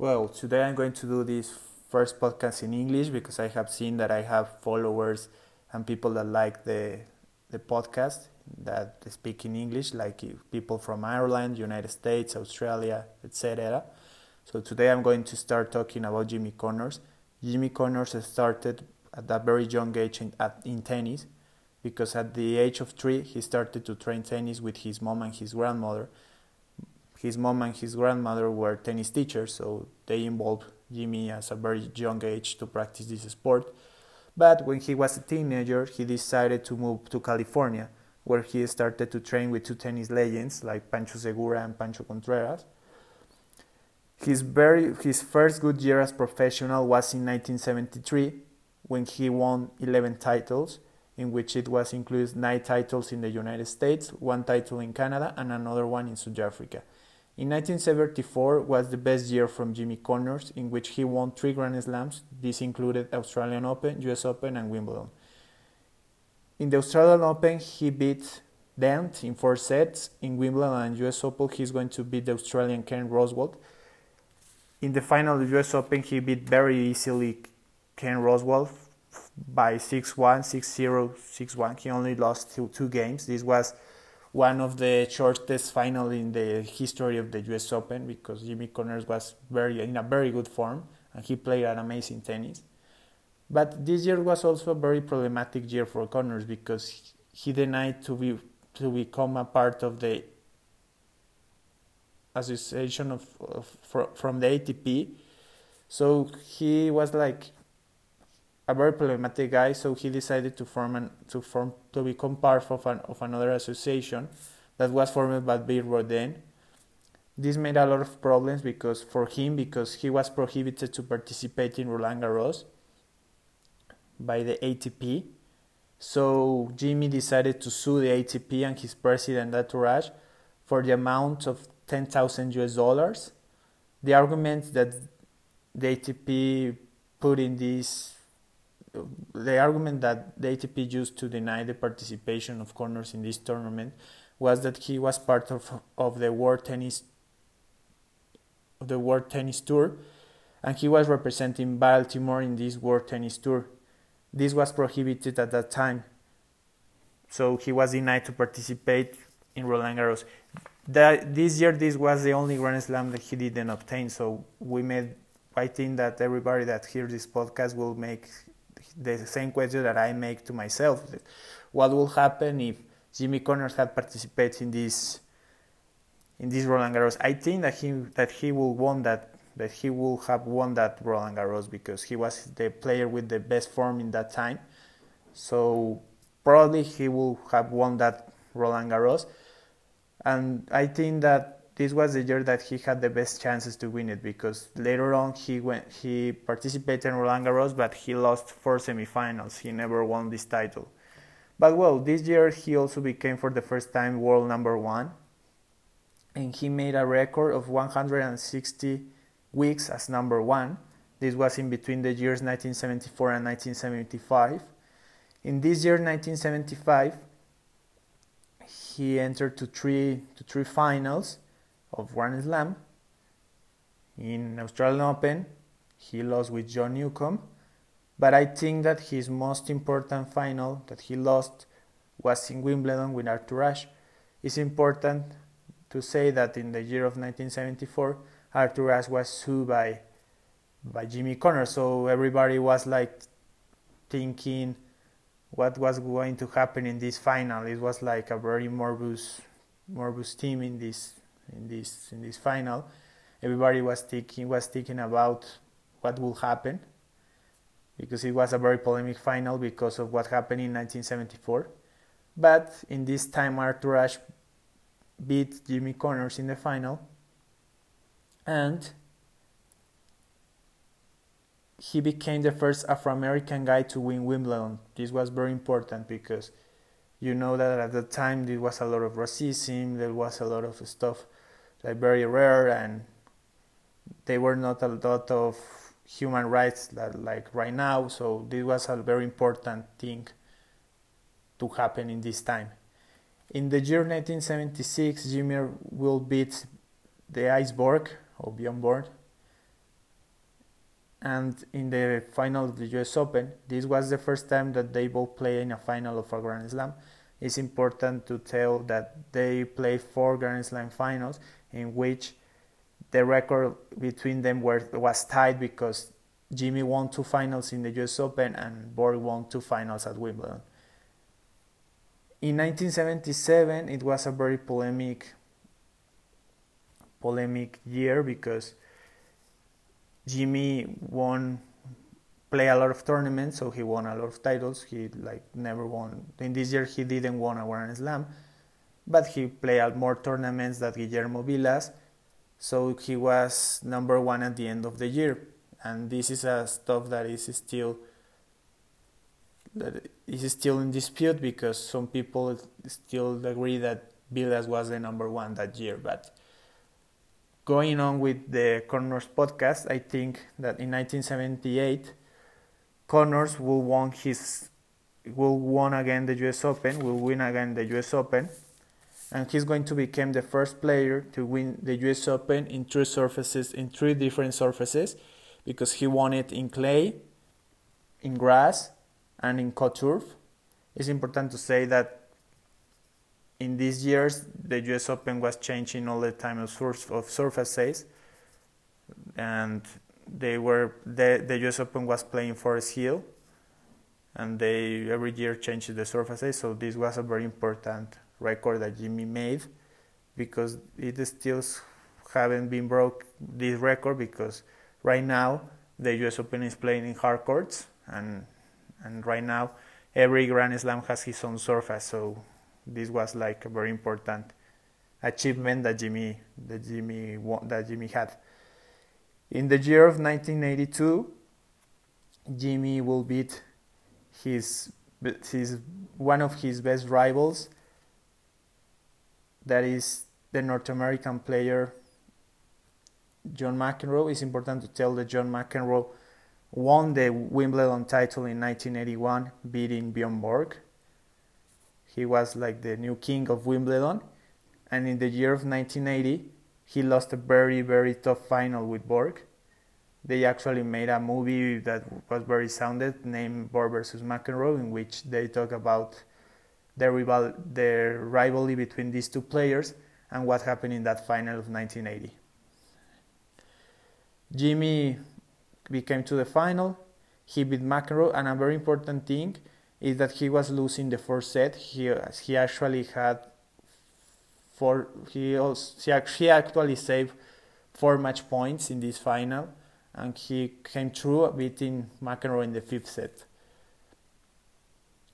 Well, today I'm going to do this first podcast in English because I have seen that I have followers and people that like the the podcast that speak in English, like people from Ireland, United States, Australia, etc. So today I'm going to start talking about Jimmy Connors. Jimmy Connors started at a very young age in, at, in tennis because at the age of three he started to train tennis with his mom and his grandmother his mom and his grandmother were tennis teachers, so they involved Jimmy as a very young age to practice this sport. But when he was a teenager, he decided to move to California, where he started to train with two tennis legends like Pancho Segura and Pancho Contreras. His, very, his first good year as professional was in 1973 when he won 11 titles, in which it was included nine titles in the United States, one title in Canada, and another one in South Africa. In 1974 was the best year from Jimmy Connors, in which he won three Grand Slams. This included Australian Open, US Open, and Wimbledon. In the Australian Open, he beat Dent in four sets. In Wimbledon and US Open, he's going to beat the Australian Ken Rosewall. In the final of the US Open, he beat very easily Ken Rosewall by 6-1, 6-0, 6-1. He only lost two, two games. This was one of the shortest final in the history of the US Open because Jimmy Connors was very in a very good form and he played an amazing tennis. But this year was also a very problematic year for Connors because he denied to be to become a part of the association of, of from the ATP. So he was like a very problematic guy, so he decided to form an, to form to become part of an, of another association that was formed by Bill Riordan. This made a lot of problems because for him because he was prohibited to participate in Roland Garros by the ATP. So Jimmy decided to sue the ATP and his president entourage for the amount of 10,000 US dollars. The argument that the ATP put in this the argument that the ATP used to deny the participation of Connors in this tournament was that he was part of, of the World Tennis of the World Tennis Tour and he was representing Baltimore in this World Tennis Tour. This was prohibited at that time. So he was denied to participate in Roland Garros. That, this year this was the only Grand Slam that he didn't obtain. So we made I think that everybody that hears this podcast will make the same question that I make to myself. What will happen if Jimmy Connors had participated in this in this Roland Garros? I think that he that he will won that that he will have won that Roland Garros because he was the player with the best form in that time. So probably he will have won that Roland Garros. And I think that this was the year that he had the best chances to win it because later on he went he participated in Roland Garros but he lost four semifinals. He never won this title. But well, this year he also became for the first time world number 1 and he made a record of 160 weeks as number 1. This was in between the years 1974 and 1975. In this year 1975 he entered to three to three finals of Grand Slam. In Australian Open, he lost with John Newcombe, but I think that his most important final that he lost was in Wimbledon with Arthur Ashe. It's important to say that in the year of 1974, Arthur Ashe was sued by by Jimmy Connor, so everybody was like thinking what was going to happen in this final. It was like a very morbus morbus team in this in this in this final, everybody was thinking was thinking about what will happen because it was a very polemic final because of what happened in 1974. But in this time, Arthur Ashe beat Jimmy Connors in the final, and he became the first Afro American guy to win Wimbledon. This was very important because you know that at the time there was a lot of racism, there was a lot of stuff like very rare and they were not a lot of human rights that, like right now so this was a very important thing to happen in this time in the year 1976 Jimmy will beat the iceberg or Borg and in the final of the US Open. This was the first time that they both played in a final of a Grand Slam. It's important to tell that they played four Grand Slam finals in which the record between them were, was tied because Jimmy won two finals in the US Open and Borg won two finals at Wimbledon. In 1977, it was a very polemic polemic year because Jimmy won play a lot of tournaments, so he won a lot of titles. He like never won in this year. He didn't won a Grand Slam, but he played at more tournaments than Guillermo Vilas, so he was number one at the end of the year and this is a stuff that is still that is still in dispute because some people still agree that Vilas was the number one that year. But going on with the Connors podcast, I think that in 1978, Connors will won his will won again the U.S. Open, will win again the U.S. Open, and he's going to become the first player to win the U.S. Open in three surfaces in three different surfaces because he won it in clay, in grass, and in cut turf. It's important to say that in these years the US Open was changing all the time of, surf, of surfaces, and they were the, the US Open was playing Forest Hill, and they every year changed the surfaces. So this was a very important record that Jimmy made because it still haven't been broke this record because Right now, the US Open is playing in hard courts, and and right now, every Grand Slam has his own surface. So this was like a very important achievement that Jimmy that Jimmy that Jimmy had. In the year of 1982, Jimmy will beat his his one of his best rivals. That is the North American player John McEnroe, it's important to tell that John McEnroe won the Wimbledon title in 1981, beating Bjorn Borg. He was like the new king of Wimbledon. And in the year of 1980, he lost a very, very tough final with Borg. They actually made a movie that was very sounded named Borg versus McEnroe, in which they talk about the, rival, the rivalry between these two players and what happened in that final of 1980. Jimmy became to the final. He beat McEnroe, and a very important thing is that he was losing the first set. He he actually had four. He also, he actually saved four match points in this final, and he came through beating McEnroe in the fifth set.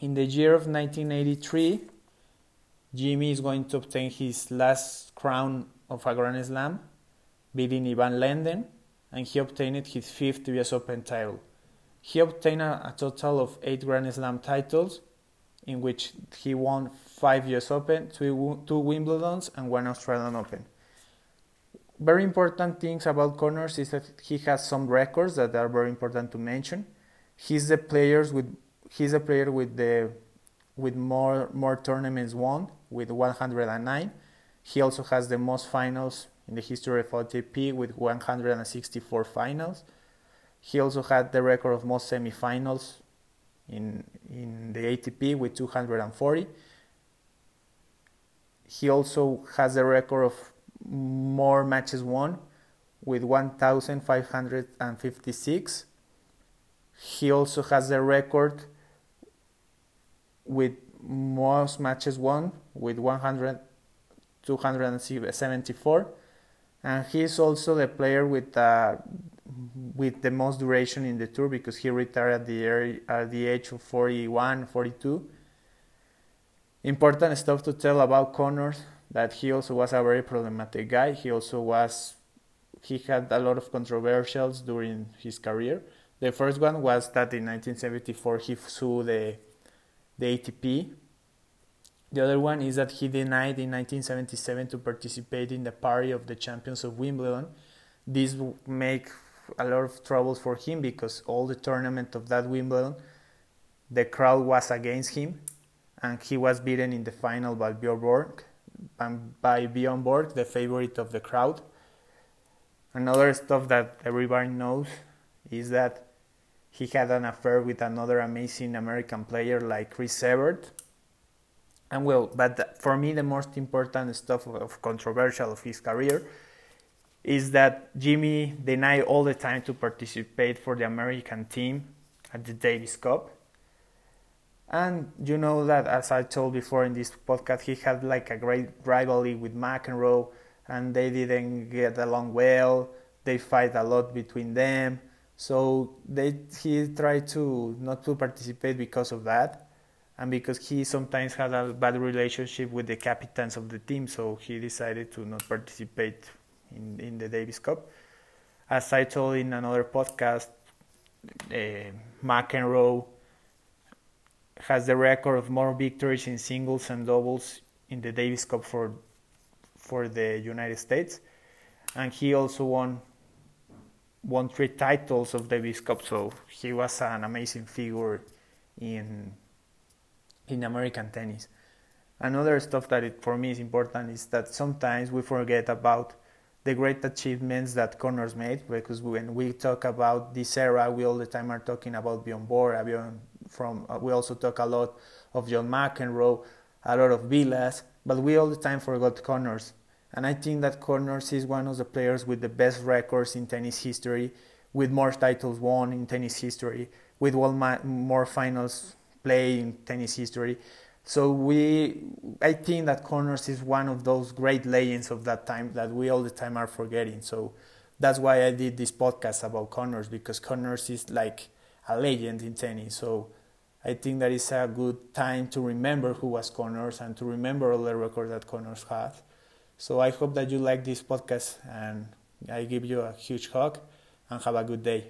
In the year of 1983, Jimmy is going to obtain his last crown of a Grand Slam, beating Ivan Lendl and he obtained his fifth US Open title. He obtained a, a total of eight Grand Slam titles, in which he won five US Open, two, two Wimbledons, and one Australian Open. Very important things about Connors is that he has some records that are very important to mention. He's the players with he's a player with the with more more tournaments won with 109. He also has the most finals in the history of ATP with 164 finals. He also had the record of most semifinals in in the ATP with 240. He also has the record of more matches won with 1,556. He also has the record with most matches won with 100, 274 and he's also the player with uh, with the most duration in the tour because he retired at the at the age of 41, 42. Important stuff to tell about Connors that he also was a very problematic guy. He also was he had a lot of controversials during his career. The first one was that in 1974 he sued the the ATP the other one is that he denied in 1977 to participate in the party of the champions of Wimbledon. This will make a lot of troubles for him because all the tournament of that Wimbledon, the crowd was against him, and he was beaten in the final by Bjorn Borg, um, by Bjorn Borg, the favorite of the crowd. Another stuff that everybody knows is that he had an affair with another amazing American player like Chris Evert. And well, but for me, the most important stuff of controversial of his career is that Jimmy denied all the time to participate for the American team at the Davis Cup. And you know that, as I told before in this podcast, he had like a great rivalry with McEnroe, and they didn't get along well. They fight a lot between them, so they he tried to not to participate because of that, and because he sometimes had a bad relationship with the captains of the team, so he decided to not participate in in the Davis Cup. As I told in another podcast, uh, McEnroe has the record of more victories in singles and doubles in the Davis Cup for for the United States, and he also won won three titles of Davis Cup. So he was an amazing figure in in American tennis. Another stuff that it, for me is important is that sometimes we forget about the great achievements that Connors made because when we talk about this era, we all the time are talking about Bjorn Borg, Bjorn from. Uh, we also talk a lot of John McEnroe, a lot of Vilas, but we all the time forgot Connors. And I think that Connors is one of the players with the best records in tennis history, with more titles won in tennis history, with more finals played in tennis history. So we, I think that Connors is one of those great legends of that time that we all the time are forgetting. So that's why I did this podcast about Connors because Connors is like a legend in tennis. So I think that is a good time to remember who was Connors and to remember all the records that Connors had. So I hope that you like this podcast and I give you a huge hug and have a good day.